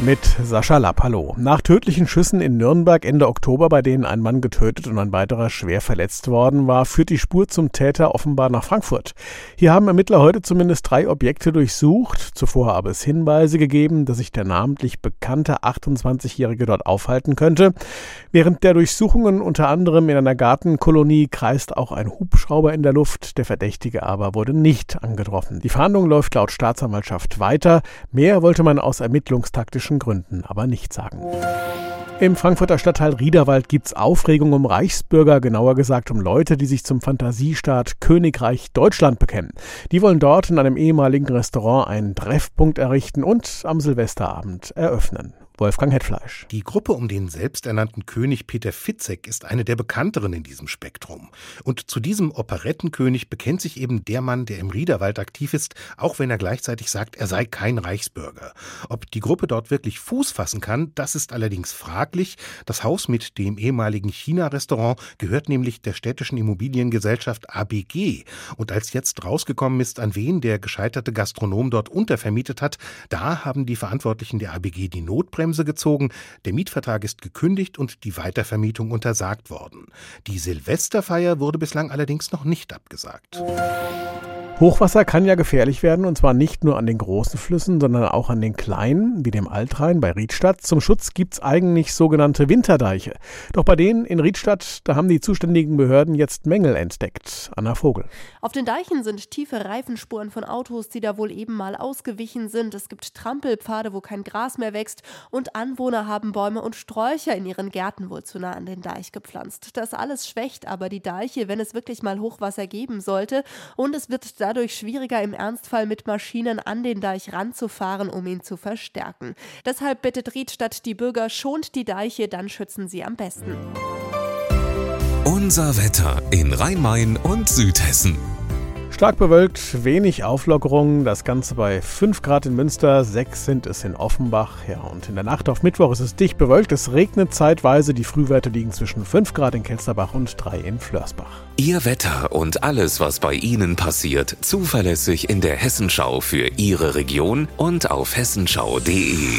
Mit Sascha Lapp, hallo. Nach tödlichen Schüssen in Nürnberg Ende Oktober, bei denen ein Mann getötet und ein weiterer schwer verletzt worden war, führt die Spur zum Täter offenbar nach Frankfurt. Hier haben Ermittler heute zumindest drei Objekte durchsucht. Zuvor habe es Hinweise gegeben, dass sich der namentlich bekannte 28-Jährige dort aufhalten könnte. Während der Durchsuchungen unter anderem in einer Gartenkolonie kreist auch ein Hubschrauber in der Luft. Der Verdächtige aber wurde nicht angetroffen. Die Fahndung läuft laut Staatsanwaltschaft weiter. Mehr wollte man aus ermittlungstaktischen politischen Gründen aber nicht sagen. Im Frankfurter Stadtteil Riederwald gibt es Aufregung um Reichsbürger, genauer gesagt um Leute, die sich zum Fantasiestaat Königreich Deutschland bekennen. Die wollen dort in einem ehemaligen Restaurant einen Treffpunkt errichten und am Silvesterabend eröffnen. Wolfgang Hetfleisch. Die Gruppe um den selbsternannten König Peter Fitzek ist eine der bekannteren in diesem Spektrum. Und zu diesem Operettenkönig bekennt sich eben der Mann, der im Riederwald aktiv ist, auch wenn er gleichzeitig sagt, er sei kein Reichsbürger. Ob die Gruppe dort wirklich Fuß fassen kann, das ist allerdings fraglich. Das Haus mit dem ehemaligen China-Restaurant gehört nämlich der städtischen Immobiliengesellschaft ABG. Und als jetzt rausgekommen ist, an wen der gescheiterte Gastronom dort untervermietet hat, da haben die Verantwortlichen der ABG die Notbremse Notbremse gezogen, der Mietvertrag ist gekündigt und die Weitervermietung untersagt worden. Die Silvesterfeier wurde bislang allerdings noch nicht abgesagt. Hochwasser kann ja gefährlich werden und zwar nicht nur an den großen Flüssen, sondern auch an den kleinen, wie dem Altrhein bei Riedstadt. Zum Schutz gibt es eigentlich sogenannte Winterdeiche. Doch bei denen in Riedstadt, da haben die zuständigen Behörden jetzt Mängel entdeckt. Anna Vogel. Auf den Deichen sind tiefe Reifenspuren von Autos, die da wohl eben mal ausgewichen sind. Es gibt Trampelpfade, wo kein Gras mehr wächst und Anwohner haben Bäume und Sträucher in ihren Gärten wohl zu nah an den Deich gepflanzt. Das alles schwächt aber die Deiche, wenn es wirklich mal Hochwasser geben sollte und es wird dadurch schwieriger, im Ernstfall mit Maschinen an den Deich ranzufahren, um ihn zu verstärken. Deshalb bittet Riedstadt die Bürger, schont die Deiche, dann schützen sie am besten. Unser Wetter in Rhein-Main und Südhessen. Stark bewölkt, wenig Auflockerung, das Ganze bei 5 Grad in Münster, 6 sind es in Offenbach. Ja, und in der Nacht auf Mittwoch ist es dicht bewölkt, es regnet zeitweise, die Frühwerte liegen zwischen 5 Grad in Kelsterbach und 3 in Flörsbach. Ihr Wetter und alles, was bei Ihnen passiert, zuverlässig in der Hessenschau für Ihre Region und auf hessenschau.de.